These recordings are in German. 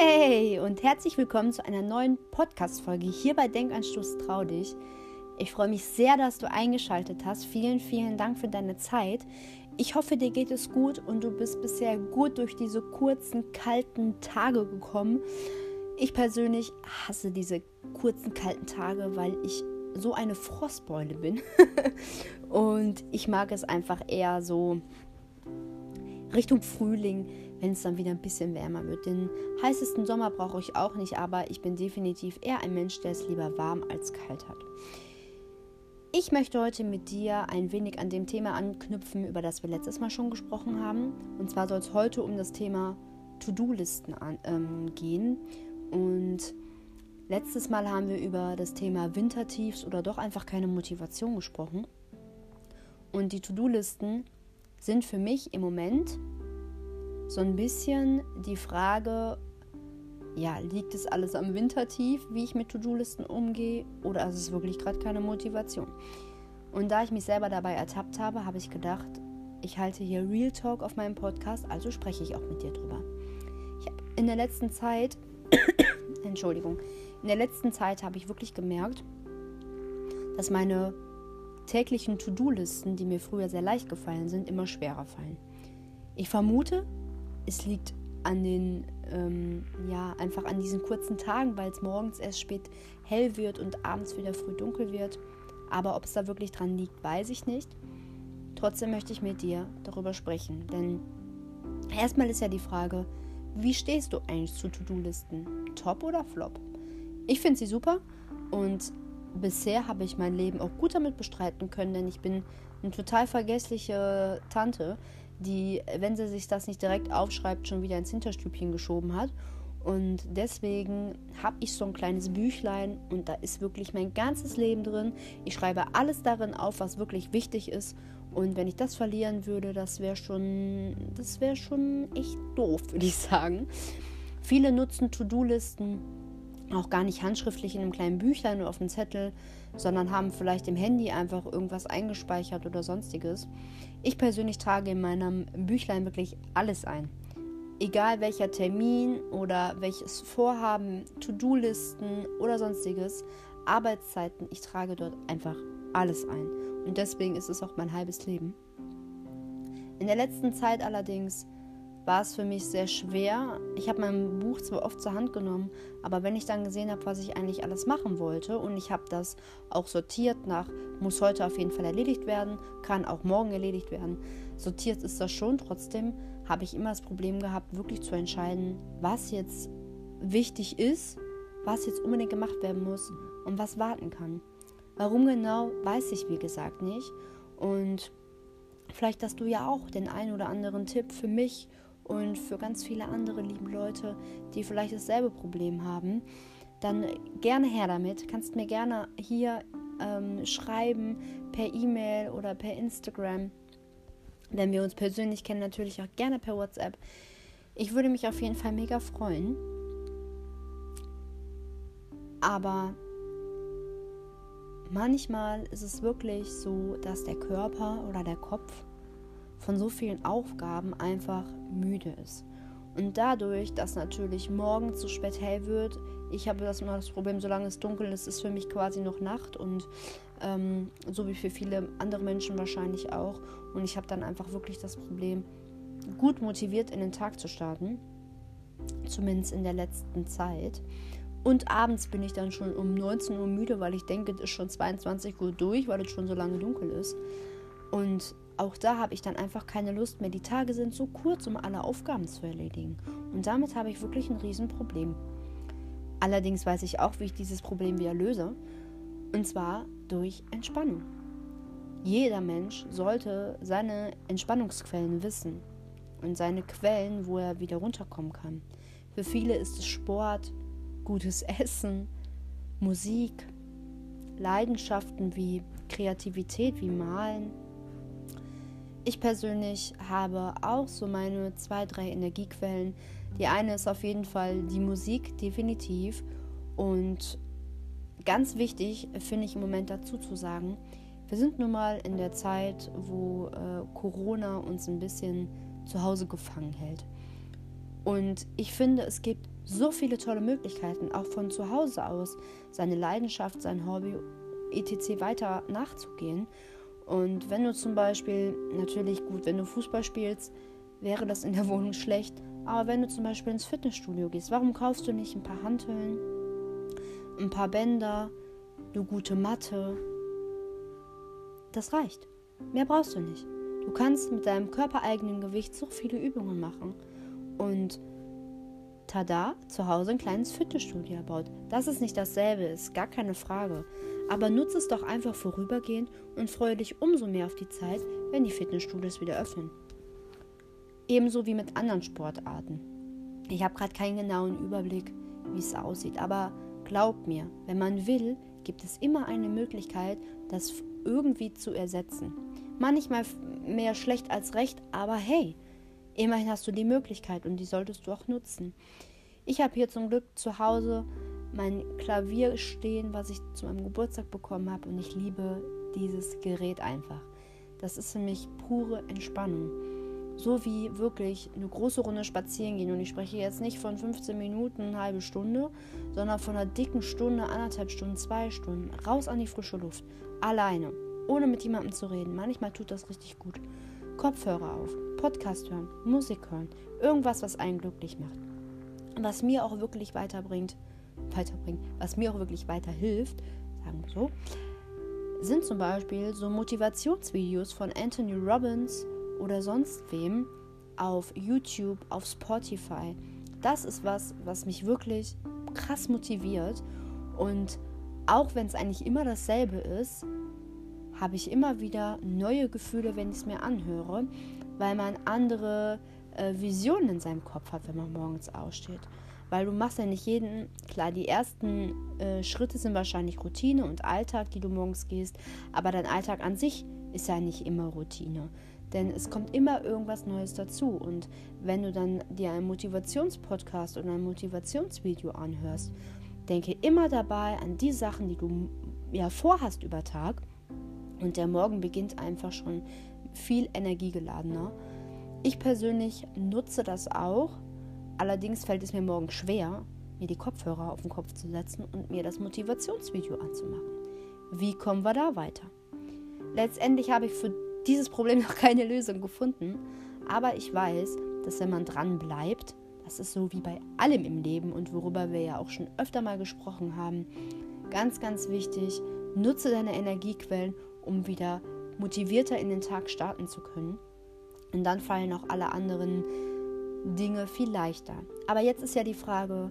Hey und herzlich willkommen zu einer neuen Podcast-Folge hier bei Denkanstoß Trau dich. Ich freue mich sehr, dass du eingeschaltet hast. Vielen, vielen Dank für deine Zeit. Ich hoffe, dir geht es gut und du bist bisher gut durch diese kurzen, kalten Tage gekommen. Ich persönlich hasse diese kurzen, kalten Tage, weil ich so eine Frostbeule bin. und ich mag es einfach eher so Richtung Frühling, wenn es dann wieder ein bisschen wärmer wird. Den heißesten Sommer brauche ich auch nicht, aber ich bin definitiv eher ein Mensch, der es lieber warm als kalt hat. Ich möchte heute mit dir ein wenig an dem Thema anknüpfen, über das wir letztes Mal schon gesprochen haben. Und zwar soll es heute um das Thema To-Do-Listen ähm, gehen. Und letztes Mal haben wir über das Thema Wintertiefs oder doch einfach keine Motivation gesprochen. Und die To-Do-Listen sind für mich im Moment so ein bisschen die Frage, ja, liegt es alles am Wintertief, wie ich mit To-Do-Listen umgehe, oder ist es wirklich gerade keine Motivation? Und da ich mich selber dabei ertappt habe, habe ich gedacht, ich halte hier Real Talk auf meinem Podcast, also spreche ich auch mit dir drüber. Ich in der letzten Zeit, Entschuldigung, in der letzten Zeit habe ich wirklich gemerkt, dass meine täglichen To-Do-Listen, die mir früher sehr leicht gefallen sind, immer schwerer fallen. Ich vermute, es liegt an den, ähm, ja, einfach an diesen kurzen Tagen, weil es morgens erst spät hell wird und abends wieder früh dunkel wird. Aber ob es da wirklich dran liegt, weiß ich nicht. Trotzdem möchte ich mit dir darüber sprechen. Denn erstmal ist ja die Frage, wie stehst du eigentlich zu To-Do-Listen? Top oder Flop? Ich finde sie super und bisher habe ich mein Leben auch gut damit bestreiten können, denn ich bin eine total vergessliche Tante, die, wenn sie sich das nicht direkt aufschreibt, schon wieder ins Hinterstübchen geschoben hat. Und deswegen habe ich so ein kleines Büchlein und da ist wirklich mein ganzes Leben drin. Ich schreibe alles darin auf, was wirklich wichtig ist. Und wenn ich das verlieren würde, das wäre schon, das wäre schon echt doof, würde ich sagen. Viele nutzen To-Do-Listen auch gar nicht handschriftlich in einem kleinen Büchlein oder auf einem Zettel, sondern haben vielleicht im Handy einfach irgendwas eingespeichert oder sonstiges. Ich persönlich trage in meinem Büchlein wirklich alles ein. Egal welcher Termin oder welches Vorhaben, To-Do-Listen oder sonstiges, Arbeitszeiten, ich trage dort einfach alles ein. Und deswegen ist es auch mein halbes Leben. In der letzten Zeit allerdings war es für mich sehr schwer. Ich habe mein Buch zwar oft zur Hand genommen, aber wenn ich dann gesehen habe, was ich eigentlich alles machen wollte und ich habe das auch sortiert nach, muss heute auf jeden Fall erledigt werden, kann auch morgen erledigt werden, sortiert ist das schon. Trotzdem habe ich immer das Problem gehabt, wirklich zu entscheiden, was jetzt wichtig ist, was jetzt unbedingt gemacht werden muss und was warten kann. Warum genau, weiß ich wie gesagt nicht. Und vielleicht hast du ja auch den einen oder anderen Tipp für mich und für ganz viele andere lieben Leute, die vielleicht dasselbe Problem haben, dann gerne her damit. Kannst mir gerne hier ähm, schreiben per E-Mail oder per Instagram. Wenn wir uns persönlich kennen, natürlich auch gerne per WhatsApp. Ich würde mich auf jeden Fall mega freuen. Aber manchmal ist es wirklich so, dass der Körper oder der Kopf von so vielen Aufgaben einfach müde ist. Und dadurch, dass natürlich morgen zu spät hell wird, ich habe das immer das Problem, solange es dunkel ist, ist für mich quasi noch Nacht und ähm, so wie für viele andere Menschen wahrscheinlich auch. Und ich habe dann einfach wirklich das Problem, gut motiviert in den Tag zu starten, zumindest in der letzten Zeit. Und abends bin ich dann schon um 19 Uhr müde, weil ich denke, es ist schon 22 Uhr durch, weil es schon so lange dunkel ist. Und auch da habe ich dann einfach keine Lust mehr. Die Tage sind so kurz, um alle Aufgaben zu erledigen. Und damit habe ich wirklich ein Riesenproblem. Allerdings weiß ich auch, wie ich dieses Problem wieder löse. Und zwar durch Entspannung. Jeder Mensch sollte seine Entspannungsquellen wissen und seine Quellen, wo er wieder runterkommen kann. Für viele ist es Sport, gutes Essen, Musik, Leidenschaften wie Kreativität, wie Malen, ich persönlich habe auch so meine zwei, drei Energiequellen. Die eine ist auf jeden Fall die Musik, definitiv. Und ganz wichtig finde ich im Moment dazu zu sagen, wir sind nun mal in der Zeit, wo äh, Corona uns ein bisschen zu Hause gefangen hält. Und ich finde, es gibt so viele tolle Möglichkeiten, auch von zu Hause aus seine Leidenschaft, sein Hobby etc. weiter nachzugehen. Und wenn du zum Beispiel, natürlich gut, wenn du Fußball spielst, wäre das in der Wohnung schlecht. Aber wenn du zum Beispiel ins Fitnessstudio gehst, warum kaufst du nicht ein paar Hanteln, ein paar Bänder, eine gute Matte? Das reicht. Mehr brauchst du nicht. Du kannst mit deinem körpereigenen Gewicht so viele Übungen machen. Und tada, zu Hause ein kleines Fitnessstudio erbaut. Dass es nicht dasselbe ist, gar keine Frage. Aber nutze es doch einfach vorübergehend und freue dich umso mehr auf die Zeit, wenn die Fitnessstudios wieder öffnen. Ebenso wie mit anderen Sportarten. Ich habe gerade keinen genauen Überblick, wie es aussieht, aber glaub mir, wenn man will, gibt es immer eine Möglichkeit, das irgendwie zu ersetzen. Manchmal mehr schlecht als recht, aber hey, immerhin hast du die Möglichkeit und die solltest du auch nutzen. Ich habe hier zum Glück zu Hause mein Klavier stehen, was ich zu meinem Geburtstag bekommen habe und ich liebe dieses Gerät einfach. Das ist für mich pure Entspannung. So wie wirklich eine große Runde spazieren gehen. Und ich spreche jetzt nicht von 15 Minuten, eine halbe Stunde, sondern von einer dicken Stunde, anderthalb Stunden, zwei Stunden. Raus an die frische Luft. Alleine. Ohne mit jemandem zu reden. Manchmal tut das richtig gut. Kopfhörer auf, Podcast hören, Musik hören. Irgendwas, was einen glücklich macht. Was mir auch wirklich weiterbringt, weiterbringt, was mir auch wirklich weiterhilft, sagen wir so, sind zum Beispiel so Motivationsvideos von Anthony Robbins oder sonst wem auf YouTube, auf Spotify. Das ist was, was mich wirklich krass motiviert. Und auch wenn es eigentlich immer dasselbe ist, habe ich immer wieder neue Gefühle, wenn ich es mir anhöre, weil man andere äh, Visionen in seinem Kopf hat, wenn man morgens aussteht. Weil du machst ja nicht jeden, klar, die ersten äh, Schritte sind wahrscheinlich Routine und Alltag, die du morgens gehst, aber dein Alltag an sich ist ja nicht immer Routine. Denn es kommt immer irgendwas Neues dazu. Und wenn du dann dir einen Motivationspodcast oder ein Motivationsvideo anhörst, denke immer dabei an die Sachen, die du ja vorhast über Tag. Und der Morgen beginnt einfach schon viel energiegeladener. Ich persönlich nutze das auch. Allerdings fällt es mir morgen schwer, mir die Kopfhörer auf den Kopf zu setzen und mir das Motivationsvideo anzumachen. Wie kommen wir da weiter? Letztendlich habe ich für dieses Problem noch keine Lösung gefunden. Aber ich weiß, dass wenn man dran bleibt, das ist so wie bei allem im Leben und worüber wir ja auch schon öfter mal gesprochen haben, ganz, ganz wichtig, nutze deine Energiequellen, um wieder motivierter in den Tag starten zu können. Und dann fallen auch alle anderen Dinge viel leichter. Aber jetzt ist ja die Frage,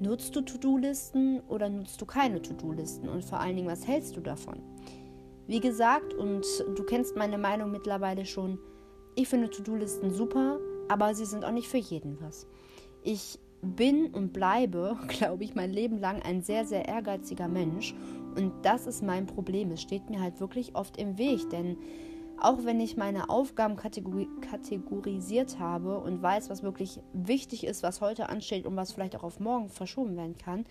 nutzt du To-Do-Listen oder nutzt du keine To-Do-Listen? Und vor allen Dingen, was hältst du davon? Wie gesagt, und du kennst meine Meinung mittlerweile schon, ich finde To-Do-Listen super, aber sie sind auch nicht für jeden was. Ich bin und bleibe, glaube ich, mein Leben lang ein sehr, sehr ehrgeiziger Mensch. Und das ist mein Problem. Es steht mir halt wirklich oft im Weg, denn auch wenn ich meine Aufgaben kategorisiert habe und weiß, was wirklich wichtig ist, was heute ansteht und was vielleicht auch auf morgen verschoben werden kann,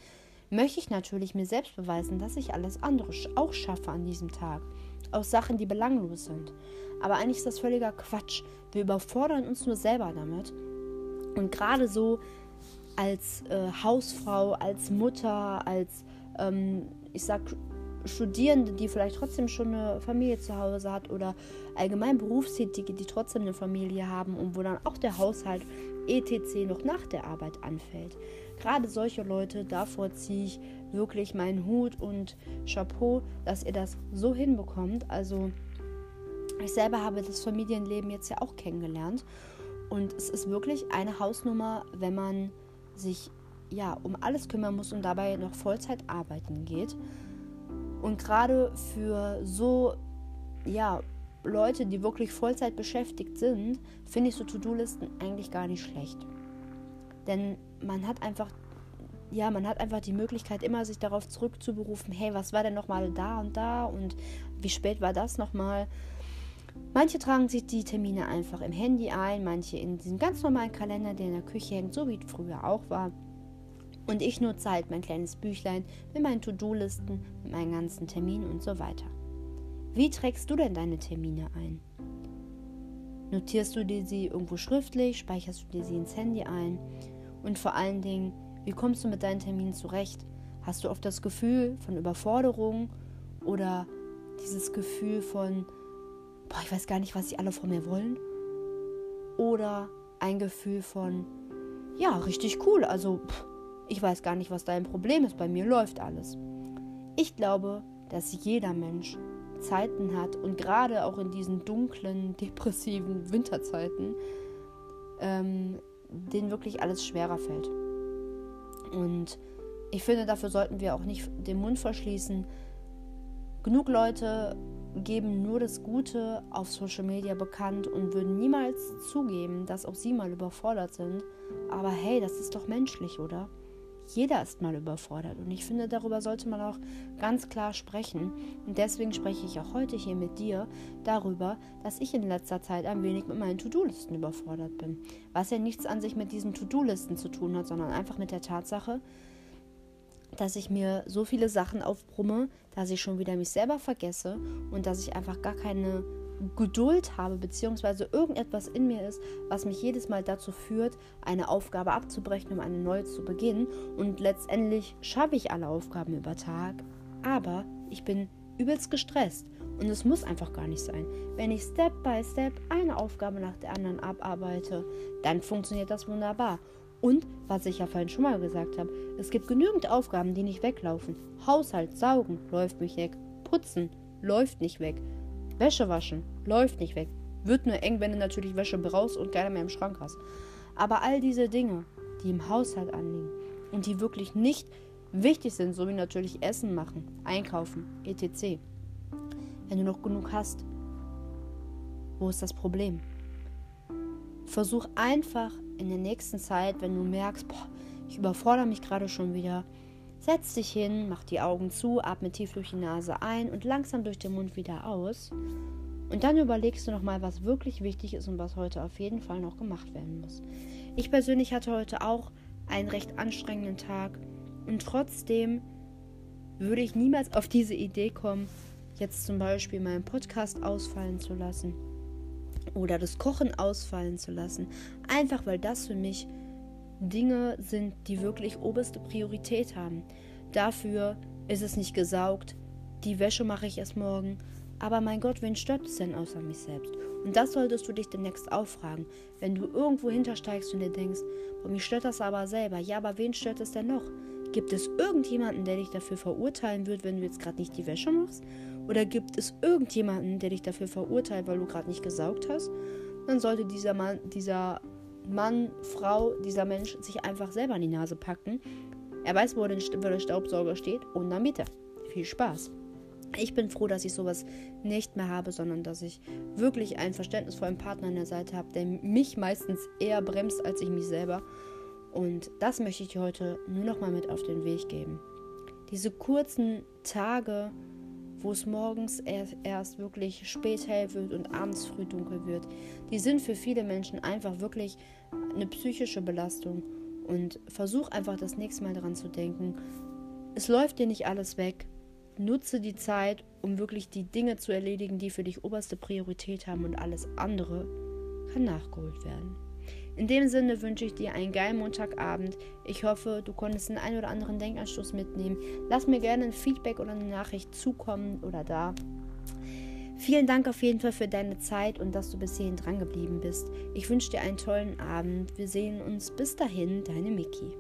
möchte ich natürlich mir selbst beweisen, dass ich alles andere auch schaffe an diesem Tag. Auch Sachen, die belanglos sind. Aber eigentlich ist das völliger Quatsch. Wir überfordern uns nur selber damit. Und gerade so als äh, Hausfrau, als Mutter, als, ähm, ich sag, Studierende, die vielleicht trotzdem schon eine Familie zu Hause hat oder allgemein Berufstätige, die trotzdem eine Familie haben und wo dann auch der Haushalt etc. noch nach der Arbeit anfällt. Gerade solche Leute, davor ziehe ich wirklich meinen Hut und Chapeau, dass ihr das so hinbekommt. Also ich selber habe das Familienleben jetzt ja auch kennengelernt und es ist wirklich eine Hausnummer, wenn man sich ja um alles kümmern muss und dabei noch Vollzeit arbeiten geht. Und gerade für so, ja, Leute, die wirklich Vollzeit beschäftigt sind, finde ich so To-Do-Listen eigentlich gar nicht schlecht. Denn man hat einfach, ja, man hat einfach die Möglichkeit, immer sich darauf zurückzuberufen, hey, was war denn nochmal da und da und wie spät war das nochmal? Manche tragen sich die Termine einfach im Handy ein, manche in diesem ganz normalen Kalender, der in der Küche hängt, so wie es früher auch war. Und ich nutze halt mein kleines Büchlein mit meinen To-Do-Listen, mit meinen ganzen Terminen und so weiter. Wie trägst du denn deine Termine ein? Notierst du dir sie irgendwo schriftlich? Speicherst du dir sie ins Handy ein? Und vor allen Dingen, Wie kommst du mit deinen Terminen zurecht? Hast du oft das Gefühl von Überforderung oder dieses Gefühl von, boah, ich weiß gar nicht, was sie alle von mir wollen? Oder ein Gefühl von, ja, richtig cool, also pff, ich weiß gar nicht, was dein Problem ist, bei mir läuft alles. Ich glaube, dass jeder Mensch Zeiten hat und gerade auch in diesen dunklen, depressiven Winterzeiten, ähm, denen wirklich alles schwerer fällt. Und ich finde, dafür sollten wir auch nicht den Mund verschließen. Genug Leute geben nur das Gute auf Social Media bekannt und würden niemals zugeben, dass auch sie mal überfordert sind. Aber hey, das ist doch menschlich, oder? Jeder ist mal überfordert und ich finde, darüber sollte man auch ganz klar sprechen. Und deswegen spreche ich auch heute hier mit dir darüber, dass ich in letzter Zeit ein wenig mit meinen To-Do-Listen überfordert bin. Was ja nichts an sich mit diesen To-Do-Listen zu tun hat, sondern einfach mit der Tatsache, dass ich mir so viele Sachen aufbrumme, dass ich schon wieder mich selber vergesse und dass ich einfach gar keine Geduld habe, beziehungsweise irgendetwas in mir ist, was mich jedes Mal dazu führt, eine Aufgabe abzubrechen, um eine neue zu beginnen. Und letztendlich schaffe ich alle Aufgaben über Tag, aber ich bin übelst gestresst. Und es muss einfach gar nicht sein. Wenn ich Step by Step eine Aufgabe nach der anderen abarbeite, dann funktioniert das wunderbar. Und, was ich ja vorhin schon mal gesagt habe, es gibt genügend Aufgaben, die nicht weglaufen. Haushalt, saugen, läuft mich weg. Putzen, läuft nicht weg. Wäsche waschen läuft nicht weg. Wird nur eng, wenn du natürlich Wäsche brauchst und keiner mehr im Schrank hast. Aber all diese Dinge, die im Haushalt anliegen und die wirklich nicht wichtig sind, so wie natürlich Essen machen, einkaufen, etc. Wenn du noch genug hast, wo ist das Problem? Versuch einfach in der nächsten Zeit, wenn du merkst, boah, ich überfordere mich gerade schon wieder, Setz dich hin, mach die Augen zu, atme tief durch die Nase ein und langsam durch den Mund wieder aus. Und dann überlegst du nochmal, was wirklich wichtig ist und was heute auf jeden Fall noch gemacht werden muss. Ich persönlich hatte heute auch einen recht anstrengenden Tag und trotzdem würde ich niemals auf diese Idee kommen, jetzt zum Beispiel meinen Podcast ausfallen zu lassen oder das Kochen ausfallen zu lassen. Einfach weil das für mich Dinge sind, die wirklich oberste Priorität haben. Dafür ist es nicht gesaugt, die Wäsche mache ich erst morgen. Aber mein Gott, wen stört es denn außer mich selbst? Und das solltest du dich demnächst auffragen. Wenn du irgendwo hintersteigst und dir denkst, boah, mich stört das aber selber. Ja, aber wen stört es denn noch? Gibt es irgendjemanden, der dich dafür verurteilen wird, wenn du jetzt gerade nicht die Wäsche machst? Oder gibt es irgendjemanden, der dich dafür verurteilt, weil du gerade nicht gesaugt hast? Dann sollte dieser Mann, dieser Mann, Frau, dieser Mensch sich einfach selber an die Nase packen. Er weiß, wo der Staubsauger steht und dann bitte. Viel Spaß. Ich bin froh, dass ich sowas nicht mehr habe, sondern dass ich wirklich einen verständnisvollen Partner an der Seite habe, der mich meistens eher bremst als ich mich selber. Und das möchte ich dir heute nur noch mal mit auf den Weg geben. Diese kurzen Tage, wo es morgens erst, wirklich spät hell wird und abends früh dunkel wird, die sind für viele Menschen einfach wirklich eine psychische Belastung. Und versuch einfach das nächste Mal daran zu denken, es läuft dir nicht alles weg. Nutze die Zeit, um wirklich die Dinge zu erledigen, die für dich oberste Priorität haben und alles andere kann nachgeholt werden. In dem Sinne wünsche ich dir einen geilen Montagabend. Ich hoffe, du konntest den einen oder anderen Denkanstoß mitnehmen. Lass mir gerne ein Feedback oder eine Nachricht zukommen oder da. Vielen Dank auf jeden Fall für deine Zeit und dass du bis hierhin dran geblieben bist. Ich wünsche dir einen tollen Abend. Wir sehen uns bis dahin, deine Miki.